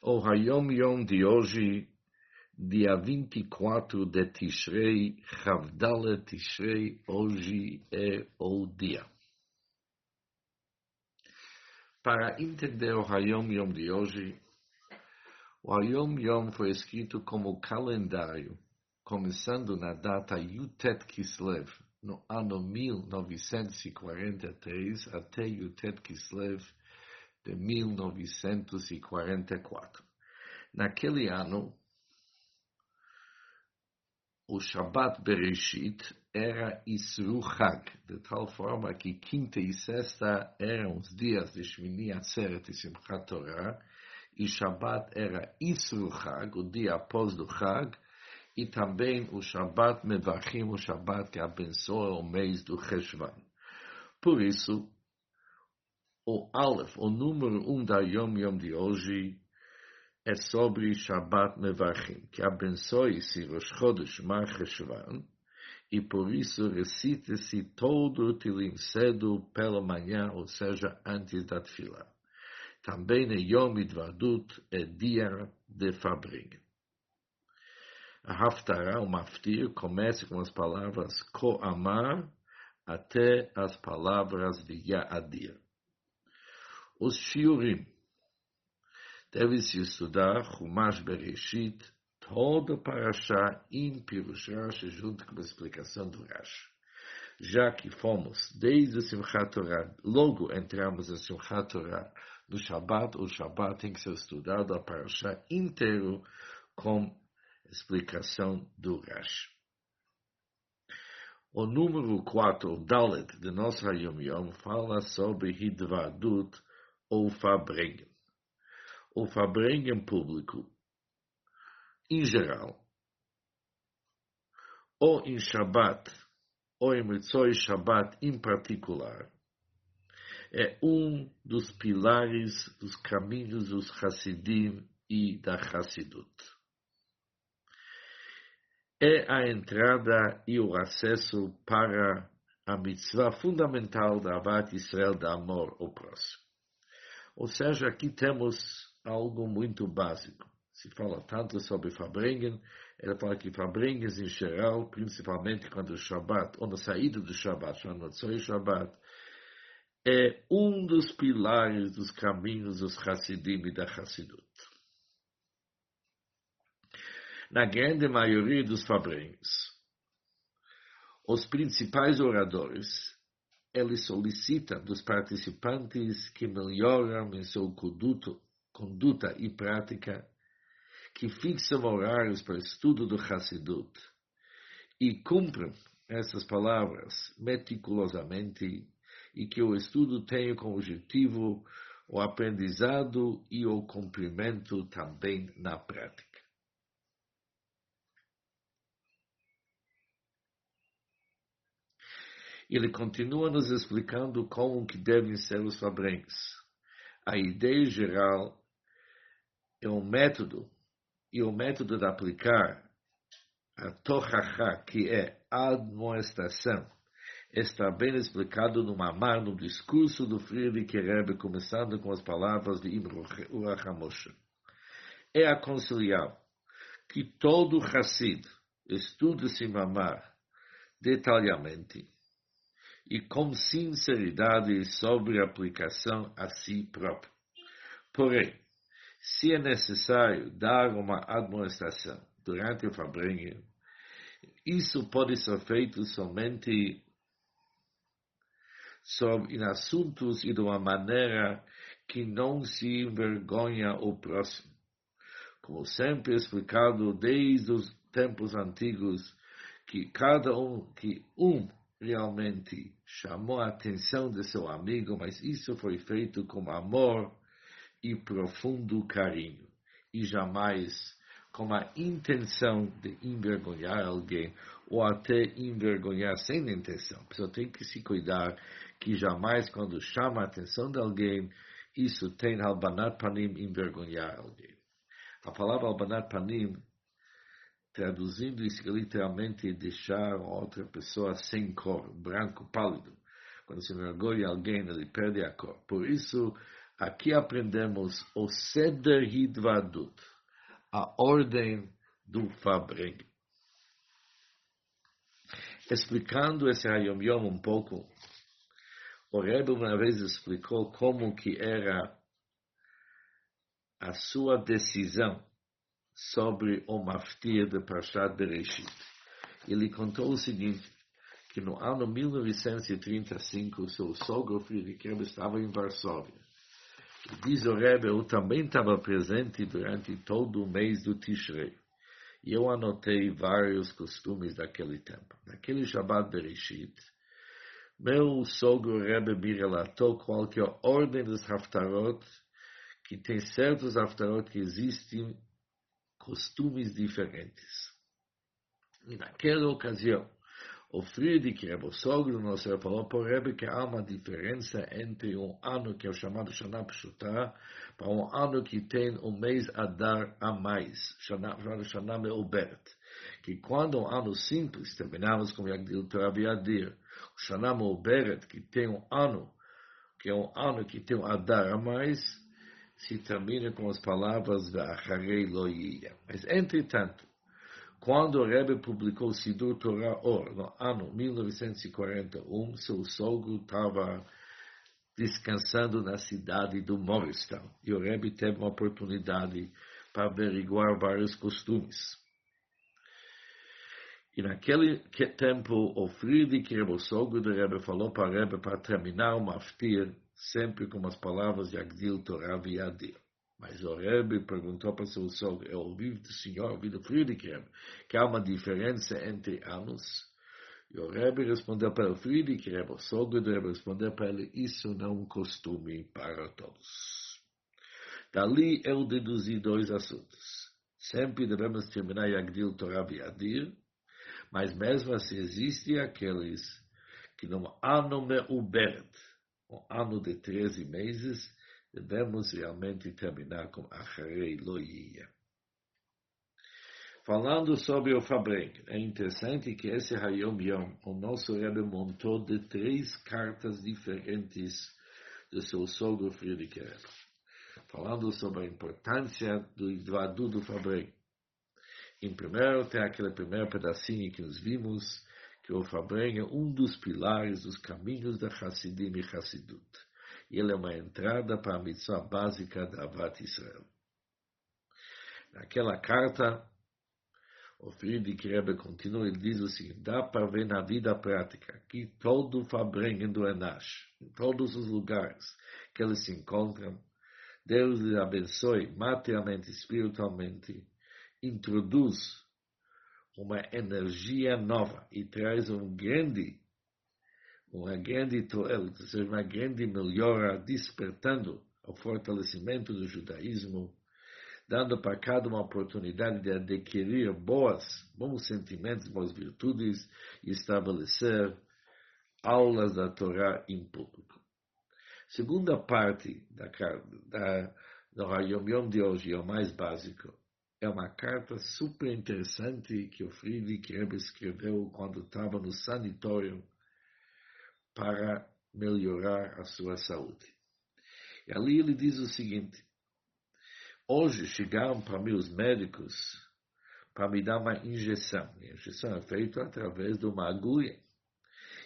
O Hayom Yom de hoje, dia 24 de Tishrei, Havdalet Tishrei, hoje é o dia. Para entender o Hayom Yom de hoje, o Hayom Yom foi escrito como calendário, começando na data Yutet Kislev, no ano 1943 até Yutet Kislev de 1944. Naquele ano, o Shabbat Bereshit era Isru Chag, de tal forma que quinta e sexta eram os dias de Shmini Atzeret e Simchat Torah, e Shabbat era Isru Chag, o dia após do Chag, e também o Shabbat Mevachim, o Shabbat que abençoa o mês do Cheshvan. Por isso, o Aleph, o número um da Yom Yom de hoje, é sobre Shabbat Mevachim, que abençoe-se Rosh Chodesh Mar Cheshvan, e por isso recite-se todo o Tilim cedo pela manhã, ou seja, antes da Tfila. Também é Yom Idvadut, é dia de Fabring. A Haftarah, o Maftir, começa com as palavras Ko Amar até as palavras de Ya'adir. Os shiurim. Deve-se estudar Humash Bereshit, toda Parashá em Pirush junto com a explicação do Rashi. Já que fomos desde o Simchat Torah, logo entramos em Simchat Torah no Shabbat, o Shabbat tem que ser estudado a Parashá inteiro com explicação do Rashi. O número 4, o Dalet, de nosso Yom Yom, fala sobre Hidvadut, ou Fabrengen. O Fabrengen público, em geral, ou em Shabbat, ou em Mitzvah Shabbat em particular, é um dos pilares dos caminhos dos Hassidim e da Hassidut. É a entrada e o acesso para a mitzvah fundamental da Avat Israel da amor ao próximo. Ou seja, aqui temos algo muito básico. Se fala tanto sobre Fabrengen, ela fala que Fabrengens em geral, principalmente quando o Shabbat, ou na saída do Shabbat, chamado Shabbat, é um dos pilares dos caminhos dos Hassidim e da Hassidut. Na grande maioria dos Fabrengens, os principais oradores ele solicita dos participantes que melhoram em sua conduta, conduta e prática, que fixam horários para estudo do Hassidut e cumpram essas palavras meticulosamente e que o estudo tenha como objetivo o aprendizado e o cumprimento também na prática. Ele continua nos explicando como que devem ser os fabrengues. A ideia geral é um método, e o método de aplicar a Tochacha, que é admoestação, está bem explicado no Mamar, no discurso do Friedrich Rebbe, começando com as palavras de Imruach HaMoshe. É aconselhável que todo Hassid estude esse Mamar detalhadamente e com sinceridade sobre a aplicação a si próprio. Porém, se é necessário dar uma administração durante o fabrengue, isso pode ser feito somente sobre em assuntos e de uma maneira que não se envergonha o próximo. Como sempre explicado desde os tempos antigos, que cada um, que um realmente chamou a atenção de seu amigo, mas isso foi feito com amor e profundo carinho, e jamais com a intenção de envergonhar alguém ou até envergonhar sem intenção. A pessoa tem que se cuidar que jamais, quando chama a atenção de alguém, isso tem albanat panim envergonhar alguém. A palavra albanat panim traduzindo isso literalmente deixar outra pessoa sem cor, branco, pálido. Quando se mergulha alguém, ele perde a cor. Por isso, Aqui aprendemos o Seder Hidvadut, a ordem do Fabrengue. Explicando esse Hayom Yom um pouco, o Rebbe uma vez explicou como que era a sua decisão sobre o Maftir de Parshat Bereshit. Ele contou o seguinte, que no ano 1935, seu sogro Friedrich Rebbe estava em Varsóvia. Diz o Rebbe, eu também estava presente durante todo o mês do Tishrei. E eu anotei vários costumes daquele tempo. Naquele Shabbat Bereshit, meu sogro Rebbe me relatou qual que é a ordem dos Haftarot, que tem certos Haftarot que existem costumes diferentes. E naquela ocasião, o Friedrich Rebbe, o sogro nosso, falou para o Rebbe que há uma diferença entre um ano que é o chamado Shana Pshuta para um ano que tem um mês a dar a mais, chamado Shana Meubert. Que quando um ano simples, terminamos com Yagdil Torah Yadir, o Shana Meubert, que tem um ano, que é um ano que tem um Adar a mais, se termina com as palavras. Mas, entretanto, quando o Rebbe publicou Sidur Torah Or, no ano 1941, seu sogro estava descansando na cidade do Morristown. E o Rebbe teve uma oportunidade para averiguar vários costumes. E naquele tempo, o Friedrich o sogro do Rebbe, falou para o Rebbe para terminar o Maftir sempre com as palavras de Agdil Torah Viadir. Mas o Rebbe perguntou para seu sogro, eu ouvi do senhor, ouvi do Friedrich que há uma diferença entre anos. E o Rebbe respondeu para o Friedrich o sogro do Rebbe respondeu para ele, isso não é um costume para todos. Dali eu deduzi dois assuntos. Sempre devemos terminar Yagdil Torah Viadir, mas mesmo assim existem aqueles que não ano meuberet, um ano de 13 meses, devemos realmente terminar com Acharei Loia. Falando sobre o Fabreg, é interessante que esse Hayom Yom, o nosso Rebbe montou de três cartas diferentes do seu sogro Friedrich Rebbe. Falando sobre a importância do Idvadu do Fabreg. Em primeiro, tem aquele primeiro pedacinho que nós vimos, que o Fabreg é um dos pilares dos caminhos da Hassidim e Hassidut. E ele é uma entrada para a mitzvah básica da Avat Israel. Naquela carta, o Friedrich Rebbe continua, ele diz o seguinte, dá para ver na vida prática que todo Fabreg do Enash, em todos os lugares que eles se encontram, Deus lhes abençoe materialmente e espiritualmente, introduz uma energia nova e traz um grande, uma grande seja, uma grande melhora, despertando o fortalecimento do judaísmo, dando para cada uma oportunidade de adquirir boas, bons sentimentos, boas virtudes e estabelecer aulas da Torá em público. Segunda parte da, da, do Hayom Yom de hoje, é o mais básico, é uma carta super interessante que o Friedrich Rebbe escreveu quando estava no sanitório para melhorar a sua saúde. E ali ele diz o seguinte: Hoje chegaram para mim os médicos para me dar uma injeção. A injeção é feita através de uma agulha.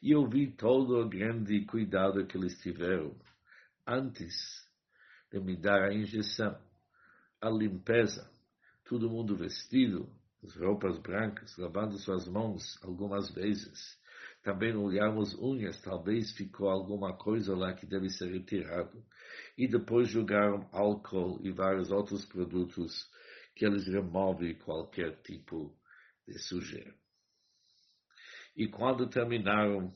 E eu vi todo o grande cuidado que eles tiveram antes de me dar a injeção, a limpeza, todo mundo vestido, as roupas brancas, lavando suas mãos algumas vezes. Também olhamos unhas, talvez ficou alguma coisa lá que deve ser retirado. E depois jogaram álcool e vários outros produtos que eles removem qualquer tipo de sujeira. E quando terminaram,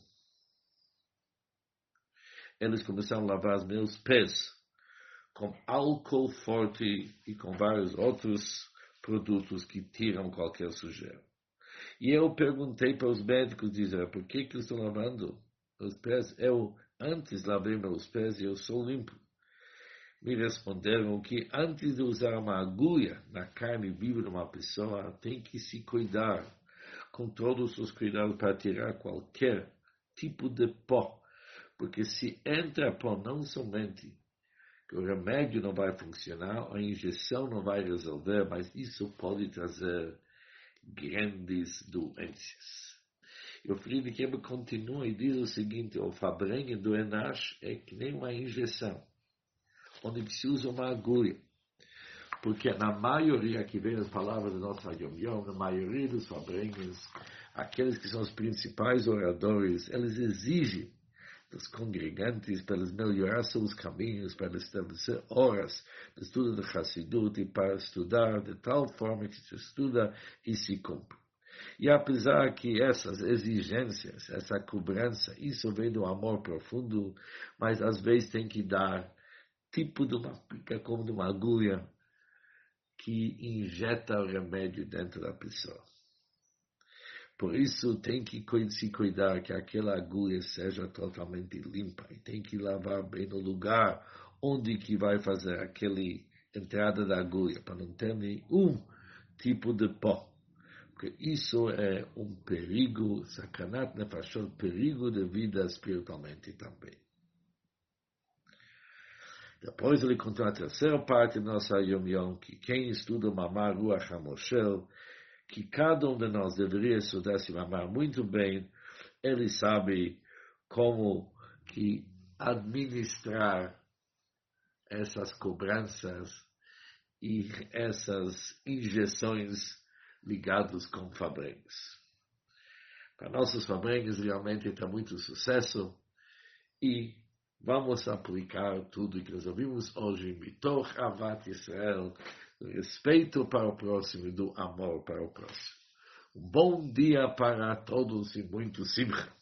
eles começaram a lavar meus pés com álcool forte e com vários outros produtos que tiram qualquer sujeira. E eu perguntei para os médicos, dizer, por que que eu estou lavando os pés? Eu antes lavei meus pés e eu sou limpo. Me responderam que antes de usar uma agulha na carne viva de uma pessoa, tem que se cuidar com todos os cuidados para tirar qualquer tipo de pó. Porque se entra pó, não somente que o remédio não vai funcionar, a injeção não vai resolver, mas isso pode trazer grandes doenças. E o Friedrich continua e diz o seguinte, o fabrengen do Enash é que nem uma injeção, onde se usa uma agulha. Porque na maioria, que vem as palavras do nosso Yom Yom, na maioria dos fabrengens, aqueles que são os principais oradores, eles exigem dos congregantes para eles melhorar seus caminhos, para estabelecer horas de estudo de Hassidut e para estudar de tal forma que se estuda e se cumpre. E apesar que essas exigências, essa cobrança, isso vem do amor profundo, mas às vezes tem que dar tipo de uma pica como de uma agulha que injeta o remédio dentro da pessoa. Por isso tem que se cuidar que aquela agulha seja totalmente limpa e tem que lavar bem no lugar onde que vai fazer aquele entrada da agulha para não ter nenhum tipo de pó. Porque isso é um perigo, sacanat nefashot, perigo de vida espiritualmente também. Depois ele continua a terceira parte da nossa Yom, que quem estuda Mamar Ruach HaMoshel, que cada um de nós deveria estudar se amar muito bem, ele sabe como que administrar essas cobranças e essas injeções ligadas com fabrengues. Para nossos fabrengues realmente está muito sucesso e vamos aplicar tudo que nós ouvimos hoje, Mitoch Avat Israel, respeito para o próximo e do amor para o próximo. Um bom dia para todos e muito simcha.